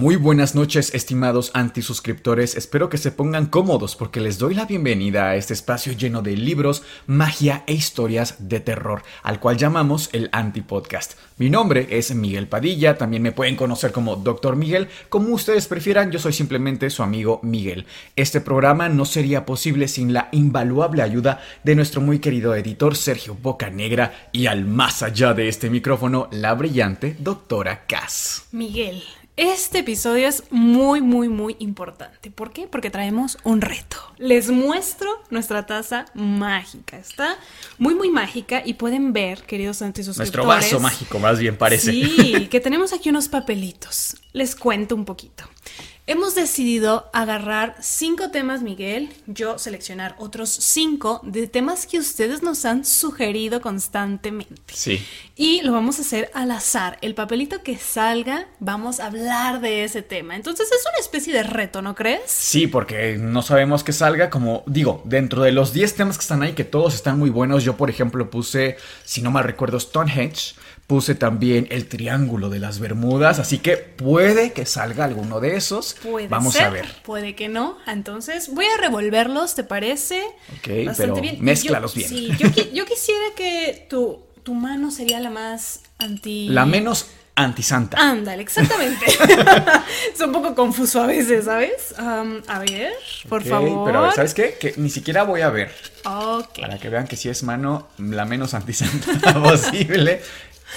Muy buenas noches, estimados antisuscriptores. Espero que se pongan cómodos porque les doy la bienvenida a este espacio lleno de libros, magia e historias de terror, al cual llamamos el Antipodcast. Mi nombre es Miguel Padilla, también me pueden conocer como Doctor Miguel, como ustedes prefieran, yo soy simplemente su amigo Miguel. Este programa no sería posible sin la invaluable ayuda de nuestro muy querido editor Sergio Bocanegra y al más allá de este micrófono, la brillante Doctora Cass. Miguel, este episodio es muy, muy, muy importante. ¿Por qué? Porque traemos un reto. Les muestro nuestra taza mágica. Está muy, muy mágica y pueden ver, queridos Nuestro antisuscriptores. vaso mágico, más bien parece. Sí, que tenemos aquí unos papelitos. Les cuento un poquito. Hemos decidido agarrar cinco temas, Miguel, yo seleccionar otros cinco de temas que ustedes nos han sugerido constantemente. Sí. Y lo vamos a hacer al azar. El papelito que salga, vamos a hablar de ese tema. Entonces es una especie de reto, ¿no crees? Sí, porque no sabemos que salga como, digo, dentro de los 10 temas que están ahí, que todos están muy buenos, yo por ejemplo puse, si no mal recuerdo, Stonehenge, puse también el Triángulo de las Bermudas, así que puede que salga alguno de esos. Puede Vamos ser, a ver. Puede que no. Entonces voy a revolverlos, ¿te parece? Ok, pero mézclalos Yo- bien. Sí, yo, qui- yo quisiera que tu, tu mano sería la más anti... La menos antisanta. Ándale, exactamente. es un poco confuso a veces, ¿sabes? A ver, por Ok, favor. Pero a ver, ¿sabes qué? Que ni siquiera voy a ver. Ok. Para que vean que si es mano, la menos antisanta posible.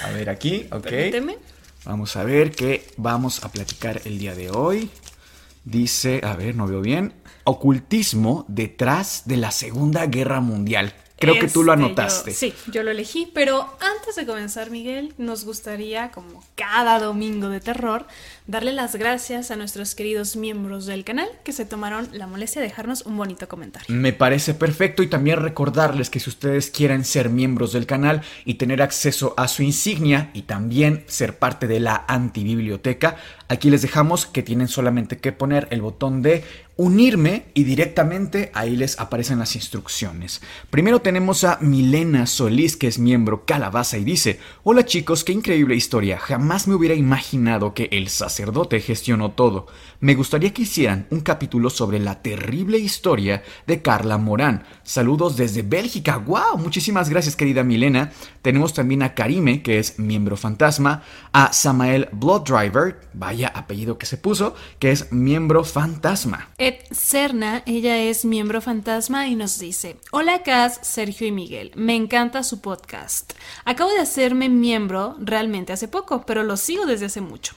A ver aquí, ok. Permíteme. Vamos a ver qué vamos a platicar el día de hoy. Dice, a ver, no veo bien. Ocultismo detrás de la Segunda Guerra Mundial. Creo que tú lo Este, yo- anotaste. sí, yo lo elegí, pero antes de comenzar, Miguel, nos gustaría, como cada domingo de terror, darle las gracias a nuestros queridos miembros del canal que se tomaron la molestia de dejarnos un bonito comentario. Me parece perfecto y también recordarles que si ustedes quieren ser miembros del canal y tener acceso a su insignia y también ser parte de la antibiblioteca, aquí les dejamos que tienen solamente que poner el botón de unirme y directamente ahí les aparecen las instrucciones. Primero tenemos a Milena Solís que es miembro Calabaza y dice, hola chicos, qué increíble historia, jamás me hubiera imaginado que el sacerdote gestionó todo. Me gustaría que hicieran un capítulo sobre la terrible historia de Carla Morán. Saludos desde Bélgica. ¡Wow! Muchísimas gracias, querida Milena. Tenemos también a Karime, que es miembro fantasma, a Samael Blooddriver, vaya apellido que se puso, que es miembro fantasma. Ed Serna, ella es miembro fantasma y nos dice, hola Cas, Sergio y Miguel, me encanta su podcast. Acabo de hacerme miembro realmente hace poco, pero lo sigo desde hace mucho.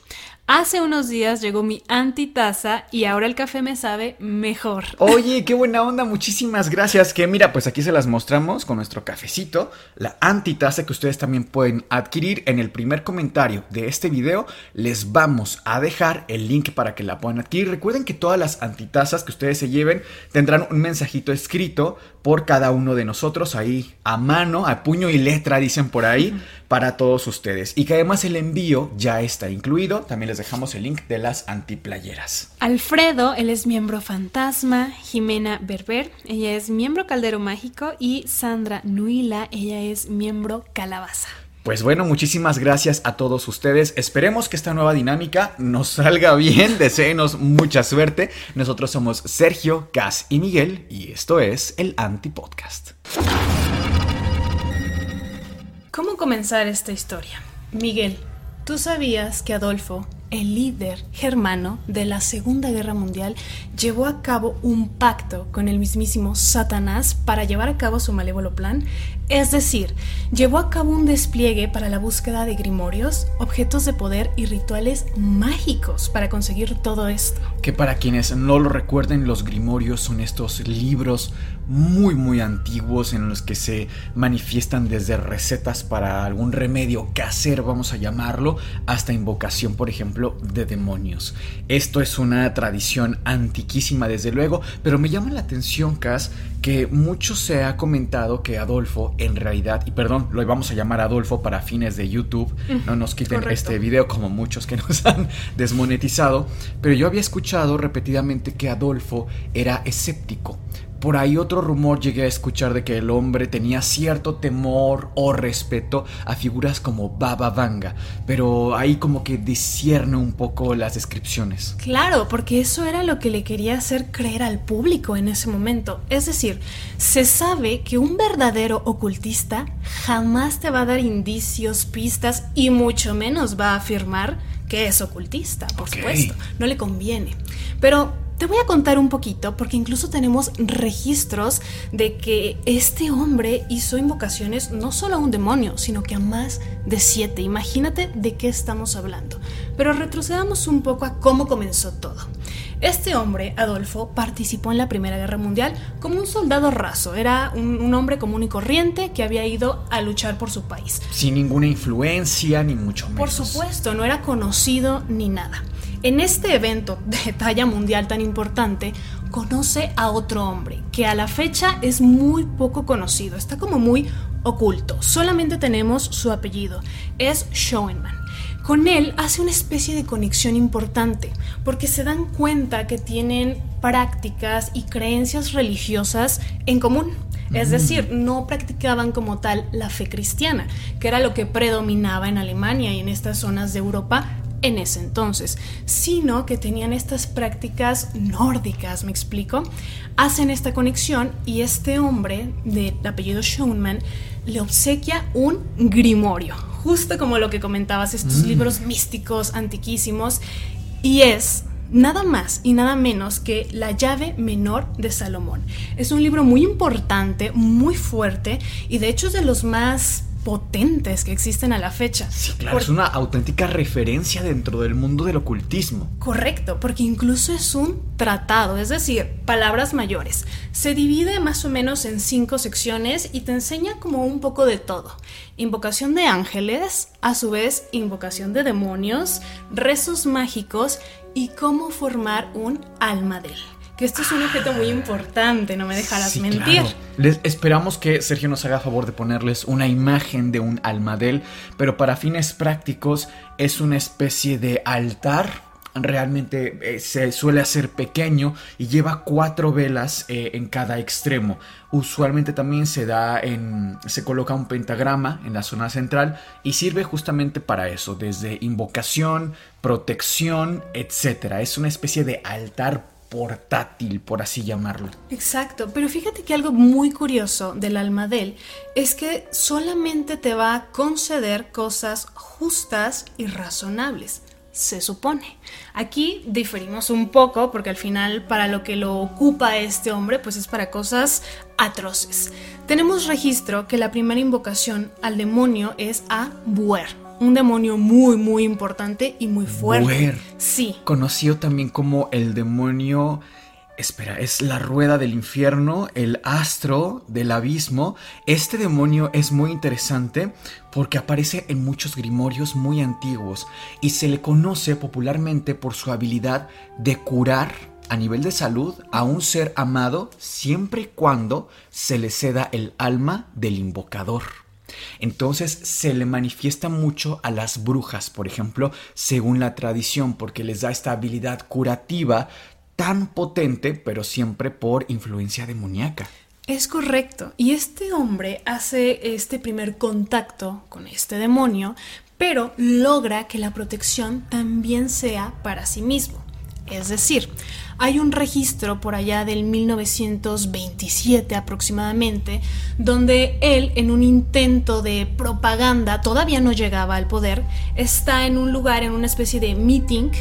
Hace unos días llegó mi antitaza y ahora el café me sabe mejor. Oye, qué buena onda, muchísimas gracias. Que mira, pues aquí se las mostramos con nuestro cafecito, la antitaza que ustedes también pueden adquirir en el primer comentario de este video. Les vamos a dejar el link para que la puedan adquirir. Recuerden que todas las antitazas que ustedes se lleven tendrán un mensajito escrito por cada uno de nosotros ahí a mano, a puño y letra, dicen por ahí, para todos ustedes. Y que además el envío ya está incluido. También les dejamos el link de las antiplayeras. Alfredo, él es miembro fantasma, Jimena Berber, ella es miembro caldero mágico y Sandra Nuila, ella es miembro calabaza. Pues bueno, muchísimas gracias a todos ustedes. Esperemos que esta nueva dinámica nos salga bien. Deseenos mucha suerte. Nosotros somos Sergio, Cas y Miguel y esto es el Antipodcast. ¿Cómo comenzar esta historia? Miguel, ¿tú sabías que Adolfo el líder germano de la Segunda Guerra Mundial llevó a cabo un pacto con el mismísimo Satanás para llevar a cabo su malévolo plan, es decir, llevó a cabo un despliegue para la búsqueda de grimorios, objetos de poder y rituales mágicos para conseguir todo esto. Que para quienes no lo recuerden, los grimorios son estos libros muy muy antiguos en los que se manifiestan desde recetas para algún remedio casero, vamos a llamarlo, hasta invocación, por ejemplo, de demonios. Esto es una tradición antiquísima desde luego, pero me llama la atención, Cas, que mucho se ha comentado que Adolfo en realidad, y perdón, lo vamos a llamar Adolfo para fines de YouTube, no nos quiten este video como muchos que nos han desmonetizado, pero yo había escuchado repetidamente que Adolfo era escéptico por ahí otro rumor llegué a escuchar de que el hombre tenía cierto temor o respeto a figuras como Baba Vanga, pero ahí como que discierne un poco las descripciones. Claro, porque eso era lo que le quería hacer creer al público en ese momento. Es decir, se sabe que un verdadero ocultista jamás te va a dar indicios, pistas y mucho menos va a afirmar que es ocultista, por supuesto. No le conviene. Pero te voy a contar un poquito porque incluso tenemos registros de que este hombre hizo invocaciones no solo a un demonio, sino que a más de siete. Imagínate de qué estamos hablando. Pero retrocedamos un poco a cómo comenzó todo. Este hombre, Adolfo, participó en la Primera Guerra Mundial como un soldado raso. Era un, un, hombre común y corriente que había ido a luchar por su país. Sin ninguna influencia, ni mucho menos. Por supuesto, no era conocido ni nada. En este evento de talla mundial tan importante, conoce a otro hombre que a la fecha es muy poco conocido, está como muy oculto, solamente tenemos su apellido, es Schoenman. Con él hace una especie de conexión importante, porque se dan cuenta que tienen prácticas y creencias religiosas en común. Es decir, no practicaban como tal la fe cristiana, que era lo que predominaba en Alemania y en estas zonas de Europa en ese entonces, sino que tenían estas prácticas nórdicas, me explico. Hacen esta conexión y este hombre de apellido Schoenman le obsequia un grimorio, justo como lo que comentabas, estos mm. libros místicos antiquísimos, y es nada más y nada menos que La llave menor de Salomón. Es un libro muy importante, muy fuerte y de hecho es de los más potentes que existen a la fecha. Sí, claro, es una auténtica referencia dentro del mundo del ocultismo. Correcto, porque incluso es un tratado, es decir, palabras mayores. Se divide más o menos en cinco secciones y te enseña como un poco de todo. Invocación de ángeles, a su vez invocación de demonios, rezos mágicos y cómo formar un alma de él que esto es un objeto muy importante, no me dejarás mentir. Les esperamos que Sergio nos haga favor de ponerles una imagen de un almadel, pero para fines prácticos es una especie de altar. Realmente eh, se suele hacer pequeño y lleva cuatro velas eh, en cada extremo. Usualmente también se da en. se coloca un pentagrama en la zona central y sirve justamente para eso, desde invocación, protección, etc. Es una especie de altar portátil, por así llamarlo. Exacto, pero fíjate que algo muy curioso del almadel es que solamente te va a conceder cosas justas y razonables. Se supone. Aquí diferimos un poco porque al final para lo que lo ocupa este hombre pues es para cosas atroces. Tenemos registro que la primera invocación al demonio es a Buer, un demonio muy, muy importante y muy fuerte. Sí. Conocido también como el demonio. Espera, es la rueda del infierno, el astro del abismo. Este demonio es muy interesante porque aparece en muchos grimorios muy antiguos y se le conoce popularmente por su habilidad de curar a nivel de salud a un ser amado siempre y cuando se le ceda el alma del invocador. Entonces se le manifiesta mucho a las brujas, por ejemplo, según la tradición, porque les da esta habilidad curativa tan potente, pero siempre por influencia demoníaca. Es correcto. Y este hombre hace este primer contacto con este demonio, pero logra que la protección también sea para sí mismo. Es decir, hay un registro por allá del 1927 aproximadamente, donde él, en un intento de propaganda, todavía no llegaba al poder, está en un lugar, en una especie de meeting,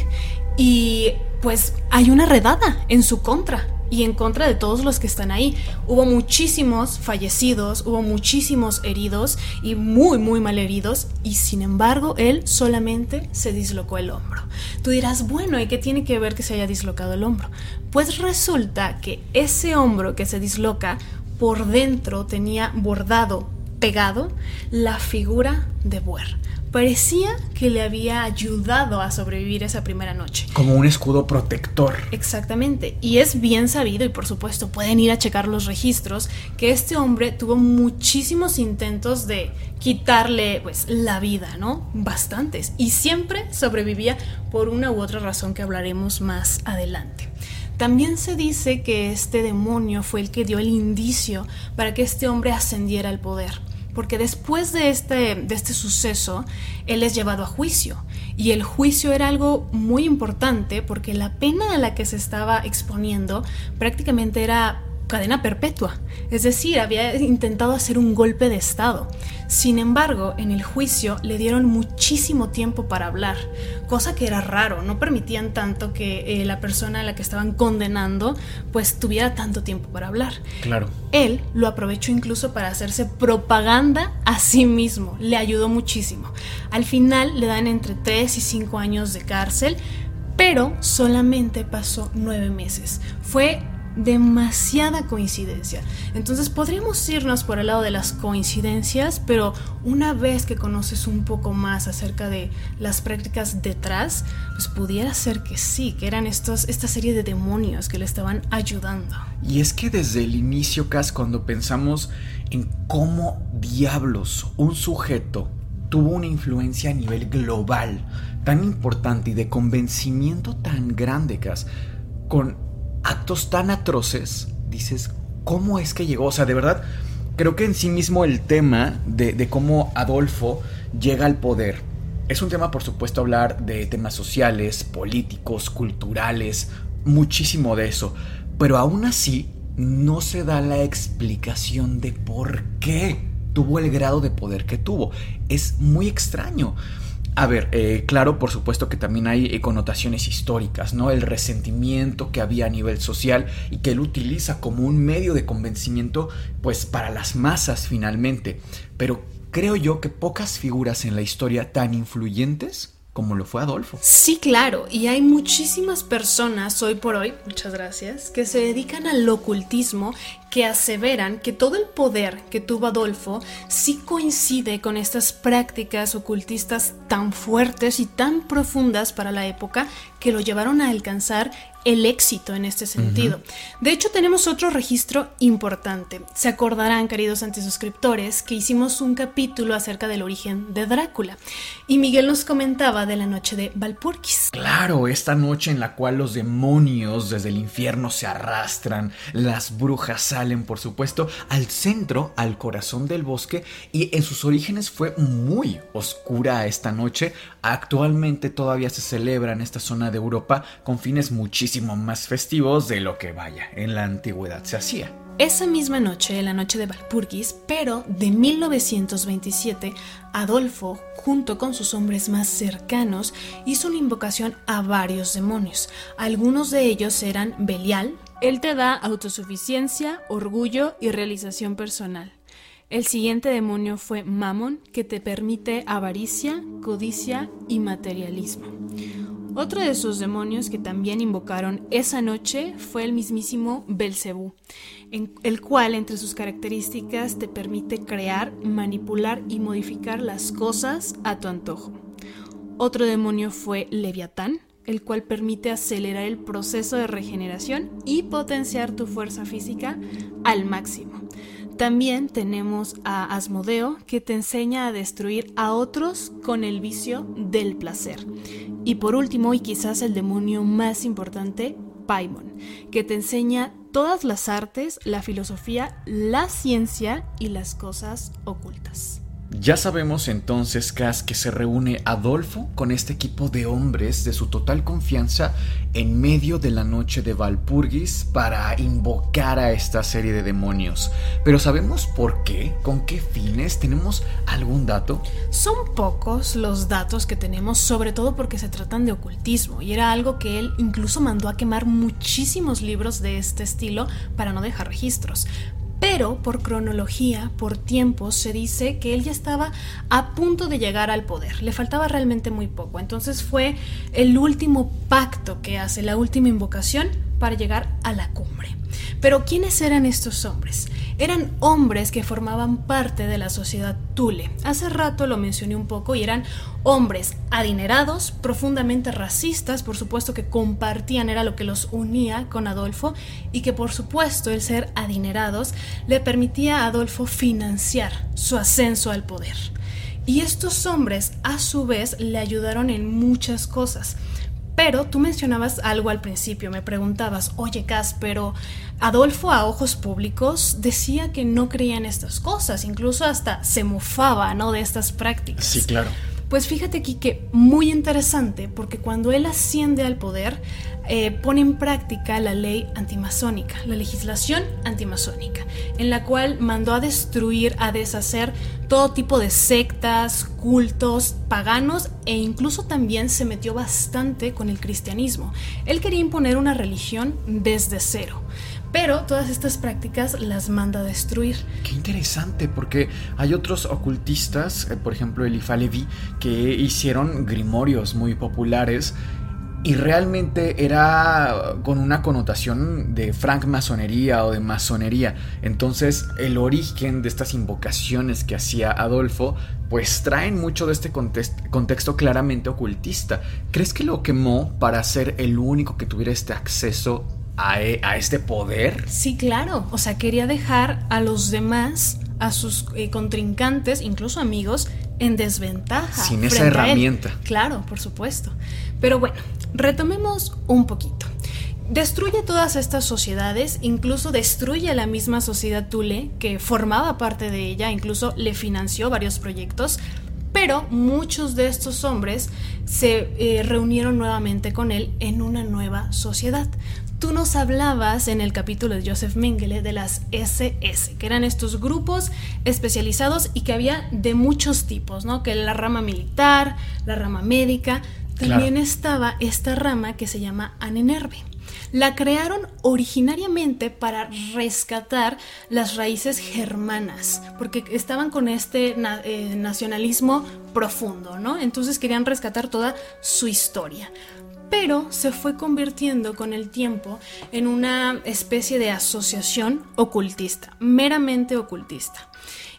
y pues hay una redada en su contra y en contra de todos los que están ahí. Hubo muchísimos fallecidos, hubo muchísimos heridos y muy, muy mal heridos y sin embargo él solamente se dislocó el hombro. Tú dirás, bueno, ¿y qué tiene que ver que se haya dislocado el hombro? Pues resulta que ese hombro que se disloca por dentro tenía bordado, pegado, la figura de Buer parecía que le había ayudado a sobrevivir esa primera noche. Como un escudo protector. Exactamente. Y es bien sabido, y por supuesto pueden ir a checar los registros, que este hombre tuvo muchísimos intentos de quitarle pues la vida, ¿no? Bastantes. Y siempre sobrevivía por una u otra razón que hablaremos más adelante. También se dice que este demonio fue el que dio el indicio para que este hombre ascendiera al poder porque después de este, de este suceso, él es llevado a juicio. Y el juicio era algo muy importante porque la pena a la que se estaba exponiendo prácticamente era cadena perpetua, es decir, había intentado hacer un golpe de Estado. Sin embargo, en el juicio le dieron muchísimo tiempo para hablar, cosa que era raro, no permitían tanto que eh, la persona a la que estaban condenando pues tuviera tanto tiempo para hablar. Claro. Él lo aprovechó incluso para hacerse propaganda a sí mismo, le ayudó muchísimo. Al final le dan entre 3 y 5 años de cárcel, pero solamente pasó 9 meses. Fue demasiada coincidencia. Entonces podríamos irnos por el lado de las coincidencias, pero una vez que conoces un poco más acerca de las prácticas detrás, pues pudiera ser que sí, que eran estos, esta serie de demonios que le estaban ayudando. Y es que desde el inicio, Cas, cuando pensamos en cómo diablos un sujeto tuvo una influencia a nivel global tan importante y de convencimiento tan grande, Cas, con actos tan atroces, dices, ¿cómo es que llegó? O sea, de verdad, creo que en sí mismo el tema de, cómo Adolfo llega al poder es un tema, por supuesto, hablar de temas sociales, políticos, culturales, muchísimo de eso. Pero aún así, no se da la explicación de por qué tuvo el grado de poder que tuvo. Es muy extraño. A ver, eh, claro, por supuesto que también hay eh, connotaciones históricas, ¿no? El resentimiento que había a nivel social y que él utiliza como un medio de convencimiento, pues para las masas finalmente. Pero creo yo que pocas figuras en la historia tan influyentes como lo fue Adolfo. Sí, claro, y hay muchísimas personas hoy por hoy, muchas gracias, que se dedican al ocultismo, que aseveran que todo el poder que tuvo Adolfo sí coincide con estas prácticas ocultistas tan fuertes y tan profundas para la época que lo llevaron a alcanzar el éxito en este sentido. De hecho, tenemos otro registro importante. Se acordarán, queridos antisuscriptores, que hicimos un capítulo acerca del origen de Drácula. Y Miguel nos comentaba de la noche de Valpurgis. Claro, esta noche en la cual los demonios desde el infierno se arrastran, las brujas salen, por supuesto, al centro, al corazón del bosque, y en sus orígenes fue muy oscura esta noche. Actualmente todavía se celebra en esta zona de Europa con fines muchísimo más festivos de lo que vaya en la antigüedad se hacía. Esa misma noche, la noche de Valpurgis, pero de 1927, Adolfo, junto con sus hombres más cercanos, hizo una invocación a varios demonios. Algunos de ellos eran Belial. Él te da autosuficiencia, orgullo y realización personal. El siguiente demonio fue Mammon, que te permite avaricia, codicia y materialismo. Otro de sus demonios que también invocaron esa noche fue el mismísimo Belcebú, el cual entre sus características te permite crear, manipular y modificar las cosas a tu antojo. Otro demonio fue Leviatán, el cual permite acelerar el proceso de regeneración y potenciar tu fuerza física al máximo. También tenemos a Asmodeo que te enseña a destruir a otros con el vicio del placer. Y por último, y quizás el demonio más importante, Paimon, que te enseña todas las artes, la filosofía, la ciencia y las cosas ocultas. Ya sabemos entonces, Cas, que se reúne Adolfo con este equipo de hombres de su total confianza en medio de la noche de Valpurgis para invocar a esta serie de demonios. Pero ¿sabemos por qué? ¿Con qué fines? ¿Tenemos algún dato? Son pocos los datos que tenemos, sobre todo porque se tratan de ocultismo, y era algo que él incluso mandó a quemar muchísimos libros de este estilo para no dejar registros. Pero por cronología, por tiempo, se dice que él ya estaba a punto de llegar al poder. Le faltaba realmente muy poco. Entonces fue el último pacto que hace, la última invocación para llegar a la cumbre. Pero ¿quiénes eran estos hombres? Eran hombres que formaban parte de la sociedad Tule. Hace rato lo mencioné un poco y eran hombres adinerados, profundamente racistas, por supuesto que compartían, era lo que los unía con Adolfo y que por supuesto el ser adinerados le permitía a Adolfo financiar su ascenso al poder. Y estos hombres a su vez le ayudaron en muchas cosas. Pero tú mencionabas algo al principio, me preguntabas, oye Cas, pero Adolfo a ojos públicos decía que no creía en estas cosas, incluso hasta se mofaba, ¿no? De estas prácticas. Sí, claro. Pues fíjate aquí que muy interesante, porque cuando él asciende al poder, eh, pone en práctica la ley antimasónica, la legislación antimasónica, en la cual mandó a destruir, a deshacer todo tipo de sectas, cultos, paganos e incluso también se metió bastante con el cristianismo. Él quería imponer una religión desde cero. Pero todas estas prácticas las manda a destruir. Qué interesante, porque hay otros ocultistas, eh, por ejemplo Elifa Levi, que hicieron grimorios muy populares y realmente era con una connotación de francmasonería o de masonería. Entonces el origen de estas invocaciones que hacía Adolfo pues traen mucho de este contexto claramente ocultista. ¿Crees que lo quemó para ser el único que tuviera este acceso a, e, este poder? Sí, claro. O sea, quería dejar a los demás, a sus eh, contrincantes, incluso amigos, en desventaja. Sin esa herramienta. Claro, por supuesto. Pero bueno, retomemos un poquito. Destruye todas estas sociedades, incluso destruye a la misma sociedad Tule, que formaba parte de ella, incluso le financió varios proyectos, pero muchos de estos hombres se eh, reunieron nuevamente con él en una nueva sociedad. Tú nos hablabas en el capítulo de Joseph Mengele de las SS, que eran estos grupos especializados y que había de muchos tipos, ¿no? Que la rama militar, la rama médica, también estaba esta rama que se llama Anenerve. La crearon originariamente para rescatar las raíces germanas, porque estaban con este eh, nacionalismo profundo, ¿no? Entonces querían rescatar toda su historia. Pero se fue convirtiendo con el tiempo en una especie de asociación ocultista, meramente ocultista.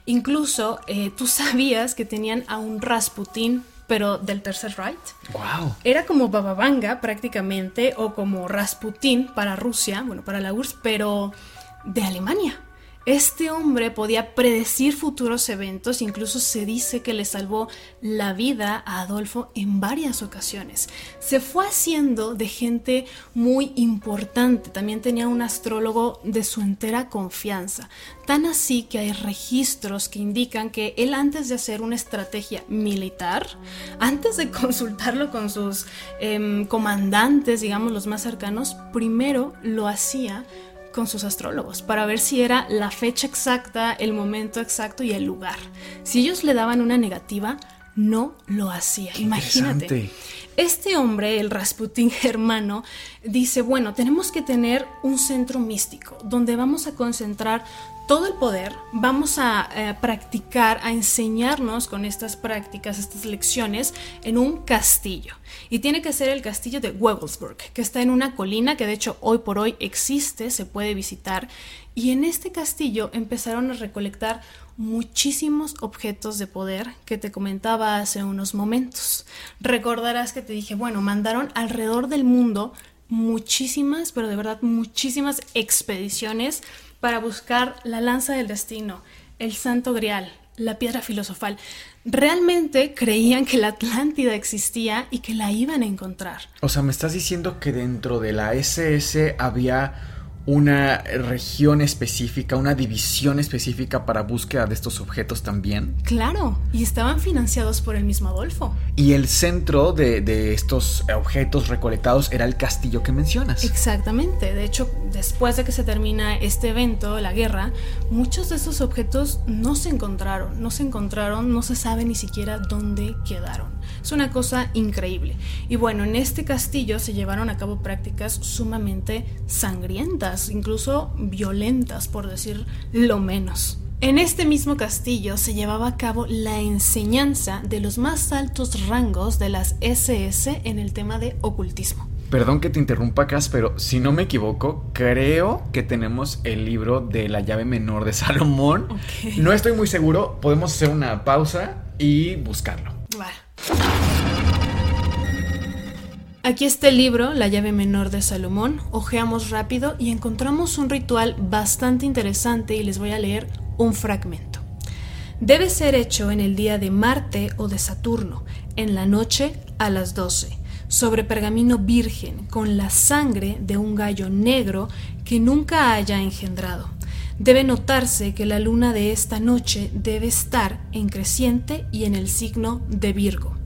Incluso eh, tú sabías que tenían a un Rasputín pero del Tercer Reich. Wow. Era como Bababanga prácticamente, o como Rasputin para Rusia, bueno, para la URSS, pero de Alemania. Este hombre podía predecir futuros eventos, incluso se dice que le salvó la vida a Adolfo en varias ocasiones. Se fue haciendo de gente muy importante, también tenía un astrólogo de su entera confianza, tan así que hay registros que indican que él antes de hacer una estrategia militar, antes de consultarlo con sus em, comandantes, digamos los más cercanos, primero lo hacía con sus astrólogos para ver si era la fecha exacta, el momento exacto y el lugar. Si ellos le daban una negativa, no lo hacía. Imagínate. Este hombre, el Rasputin germano, dice, bueno, tenemos que tener un centro místico donde vamos a concentrar todo el poder, vamos a eh, practicar, a enseñarnos con estas prácticas, estas lecciones, en un castillo. Y tiene que ser el castillo de Wewelsburg, que está en una colina que de hecho hoy por hoy existe, se puede visitar. Y en este castillo empezaron a recolectar muchísimos objetos de poder que te comentaba hace unos momentos. Recordarás que te dije, bueno, mandaron alrededor del mundo muchísimas, pero de verdad muchísimas expediciones para buscar la lanza del destino, el santo grial, la piedra filosofal. Realmente creían que la Atlántida existía y que la iban a encontrar. O sea, me estás diciendo que dentro de la SS había una región específica, una división específica para búsqueda de estos objetos también. Claro, y estaban financiados por el mismo Adolfo. Y el centro de, de estos objetos recolectados era el castillo que mencionas. Exactamente, de hecho, después de que se termina este evento, la guerra, muchos de esos objetos no se encontraron, no se encontraron, no se sabe ni siquiera dónde quedaron. Es una cosa increíble. Y bueno, en este castillo se llevaron a cabo prácticas sumamente sangrientas, incluso violentas, por decir lo menos. En este mismo castillo se llevaba a cabo la enseñanza de los más altos rangos de las SS en el tema de ocultismo. Perdón que te interrumpa, Cas, pero si no me equivoco, creo que tenemos el libro de la llave menor de Salomón. No estoy muy seguro, podemos hacer una pausa y buscarlo. Aquí está el libro, La llave menor de Salomón. Ojeamos rápido y encontramos un ritual bastante interesante y les voy a leer un fragmento. Debe ser hecho en el día de Marte o de Saturno, en la noche a las 12, sobre pergamino virgen, con la sangre de un gallo negro que nunca haya engendrado. Debe notarse que la luna de esta noche debe estar en creciente y en el signo de Virgo.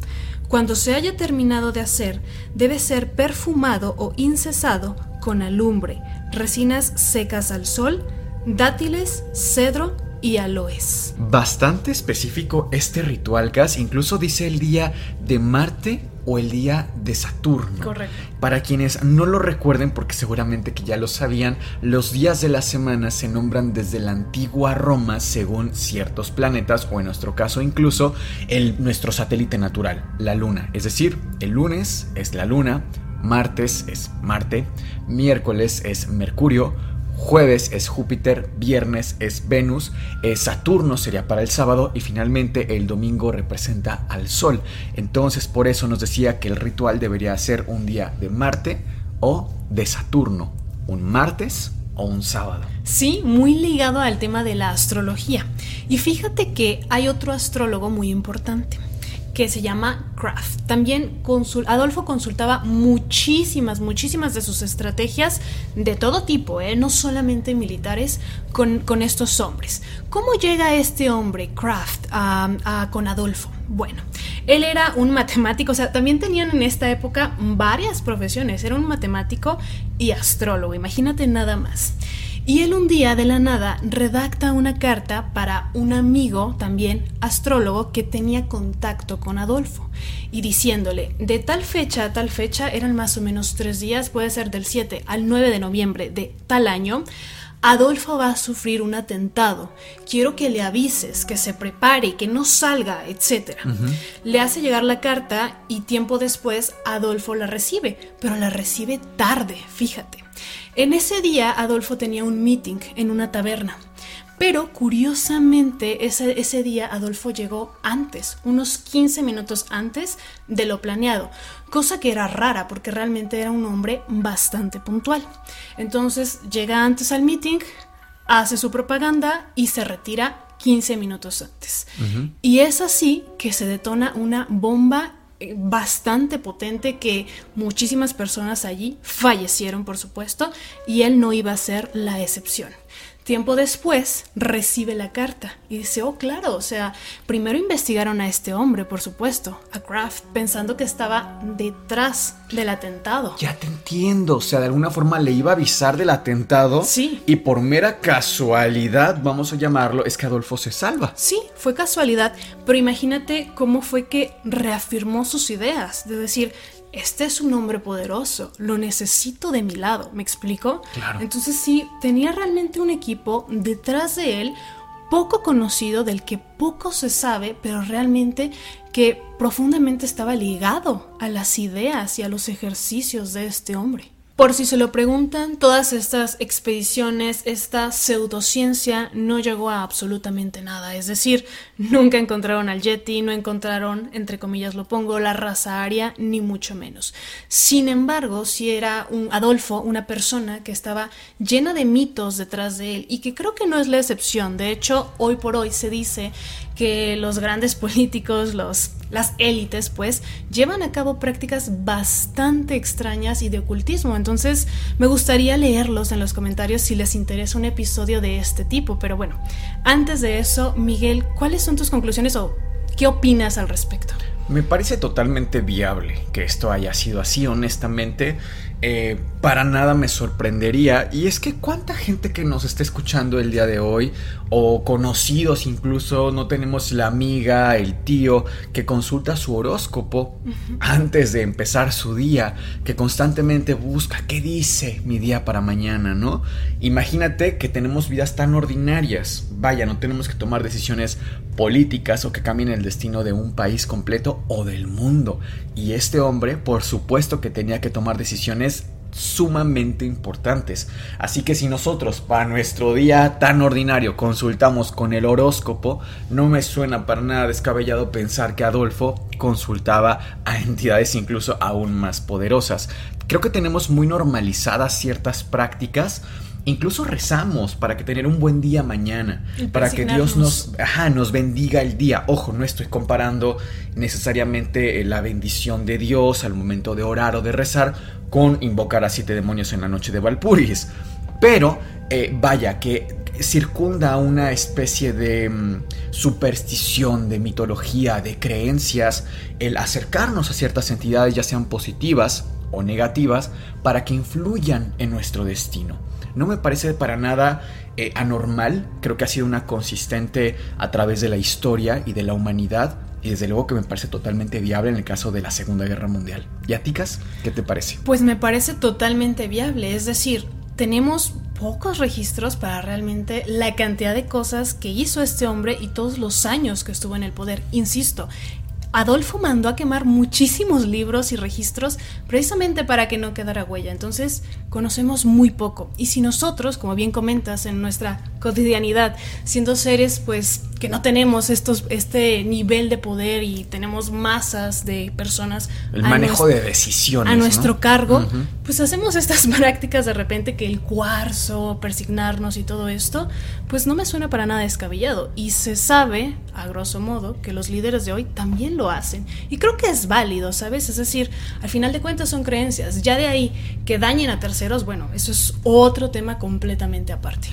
Cuando se haya terminado de hacer, debe ser perfumado o incesado con alumbre, resinas secas al sol, dátiles, cedro y aloes. Bastante específico este ritual, Gas. Incluso dice el día de Marte o el día de Saturno. Correcto. Para quienes no lo recuerden, porque seguramente que ya lo sabían, los días de la semana se nombran desde la antigua Roma según ciertos planetas, o en nuestro caso incluso el, nuestro satélite natural, la Luna. Es decir, el lunes es la Luna, martes es Marte, miércoles es Mercurio, Jueves es Júpiter, viernes es Venus, eh, Saturno sería para el sábado y finalmente el domingo representa al Sol. Entonces por eso nos decía que el ritual debería ser un día de Marte o de Saturno, un martes o un sábado. Sí, muy ligado al tema de la astrología. Y fíjate que hay otro astrólogo muy importante que se llama Kraft. También Adolfo consultaba muchísimas, muchísimas de sus estrategias de todo tipo, ¿eh? no solamente militares, con, con, estos hombres. ¿Cómo llega este hombre, Kraft, con Adolfo? Bueno, él era un matemático, o sea, también tenían en esta época varias profesiones, era un matemático y astrólogo, imagínate nada más. Y él un día de la nada redacta una carta para un amigo, también astrólogo, que tenía contacto con Adolfo, y diciéndole, de tal fecha a tal fecha, eran más o menos tres días, puede ser del 7 al 9 de noviembre de tal año, Adolfo va a sufrir un atentado. Quiero que le avises, que se prepare, que no salga, etc. Le hace llegar la carta y tiempo después Adolfo la recibe, pero la recibe tarde, fíjate. En ese día Adolfo tenía un meeting en una taberna. Pero curiosamente ese, ese, día Adolfo llegó antes, unos 15 minutos antes de lo planeado, cosa que era rara porque realmente era un hombre bastante puntual. Entonces llega antes al meeting, hace su propaganda y se retira 15 minutos antes. Y es así que se detona una bomba bastante potente que muchísimas personas allí fallecieron, por supuesto, y él no iba a ser la excepción. Tiempo después recibe la carta y dice, oh claro, o sea, primero investigaron a este hombre, por supuesto, a Kraft, pensando que estaba detrás del atentado. Ya te entiendo, o sea, de alguna forma le iba a avisar del atentado. Sí. Y por mera casualidad, vamos a llamarlo, es que Adolfo se salva. Sí, fue casualidad, pero imagínate cómo fue que reafirmó sus ideas, de decir, este es un hombre poderoso, lo necesito de mi lado, ¿me explico? Claro. Entonces sí, tenía realmente un equipo detrás de él, poco conocido, del que poco se sabe, pero realmente que profundamente estaba ligado a las ideas y a los ejercicios de este hombre. Por si se lo preguntan, todas estas expediciones, esta pseudociencia no llegó a absolutamente nada. Es decir, nunca encontraron al Yeti, no encontraron, entre comillas lo pongo, la raza aria, ni mucho menos. Sin embargo, si era un Adolfo, una persona que estaba llena de mitos detrás de él y que creo que no es la excepción. De hecho, hoy por hoy se dice que los grandes políticos, los las élites, pues, llevan a cabo prácticas bastante extrañas y de ocultismo. Entonces, me gustaría leerlos en los comentarios si les interesa un episodio de este tipo. Pero bueno, antes de eso, Miguel, ¿cuáles son tus conclusiones o qué opinas al respecto? Me parece totalmente viable que esto haya sido así, honestamente. Eh, para nada me sorprendería. Y es que cuánta gente que nos está escuchando el día de hoy, o conocidos incluso, no tenemos la amiga, el tío, que consulta su horóscopo antes de empezar su día, que constantemente busca qué dice mi día para mañana, ¿no? Imagínate que tenemos vidas tan ordinarias. Vaya, no tenemos que tomar decisiones políticas o que cambien el destino de un país completo o del mundo. Y este hombre, por supuesto que tenía que tomar decisiones sumamente importantes. Así que si nosotros para nuestro día tan ordinario consultamos con el horóscopo, no me suena para nada descabellado pensar que Adolfo consultaba a entidades incluso aún más poderosas. Creo que tenemos muy normalizadas ciertas prácticas Incluso rezamos para que tener un buen día mañana, para que Dios nos, nos bendiga el día. Ojo, no estoy comparando necesariamente eh, la bendición de Dios al momento de orar o de rezar con invocar a siete demonios en la noche de Valpuris. Pero eh, vaya que circunda una especie de mm, superstición, de mitología, de creencias, el acercarnos a ciertas entidades, ya sean positivas o negativas, para que influyan en nuestro destino no me parece para nada eh, anormal, creo que ha sido una consistente a través de la historia y de la humanidad. Y desde luego que me parece totalmente viable en el caso de la Segunda Guerra Mundial. ¿Y a qué te parece? Pues me parece totalmente viable. Es decir, tenemos pocos registros para realmente la cantidad de cosas que hizo este hombre y todos los años que estuvo en el poder. Insisto, Adolfo mandó a quemar muchísimos libros y registros precisamente para que no quedara huella. Entonces, conocemos muy poco. Y si nosotros, como bien comentas, en nuestra cotidianidad, siendo seres pues que no tenemos estos, este nivel de poder y tenemos masas de personas. El manejo de decisiones. A nuestro cargo, pues hacemos estas prácticas de repente que el cuarzo, persignarnos y todo esto, pues no me suena para nada descabellado. Y se sabe, a grosso modo, que los líderes de hoy también lo hacen. Y creo que es válido, ¿sabes? Es decir, al final de cuentas son creencias. Ya de ahí que dañen a terceros, bueno, eso es otro tema completamente aparte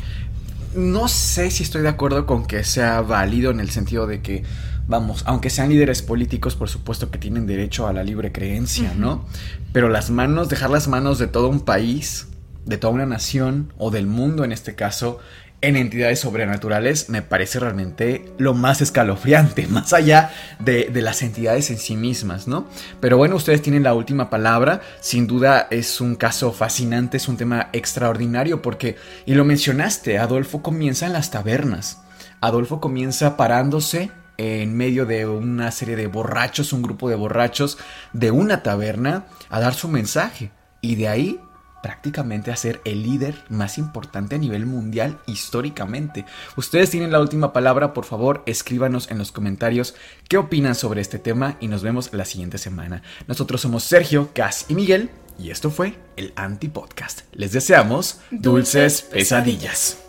no sé si estoy de acuerdo con que sea válido en el sentido de que, vamos, aunque sean líderes políticos, por supuesto que tienen derecho a la libre creencia, ¿no? Pero las manos, dejar las manos de todo un país, de toda una nación, o del mundo en este caso, en entidades sobrenaturales me parece realmente lo más escalofriante, más allá de, las entidades en sí mismas, ¿no? Pero bueno, ustedes tienen la última palabra, sin duda es un caso fascinante, es un tema extraordinario porque, y lo mencionaste, Adolfo comienza en las tabernas, Adolfo comienza parándose en medio de una serie de borrachos, un grupo de borrachos de una taberna, a dar su mensaje. Y de ahí prácticamente a ser el líder más importante a nivel mundial históricamente. Ustedes tienen la última palabra, por favor, escríbanos en los comentarios qué opinan sobre este tema y nos vemos la siguiente semana. Nosotros somos Sergio, Cas y Miguel y esto fue el Anti Podcast. Les deseamos dulces pesadillas.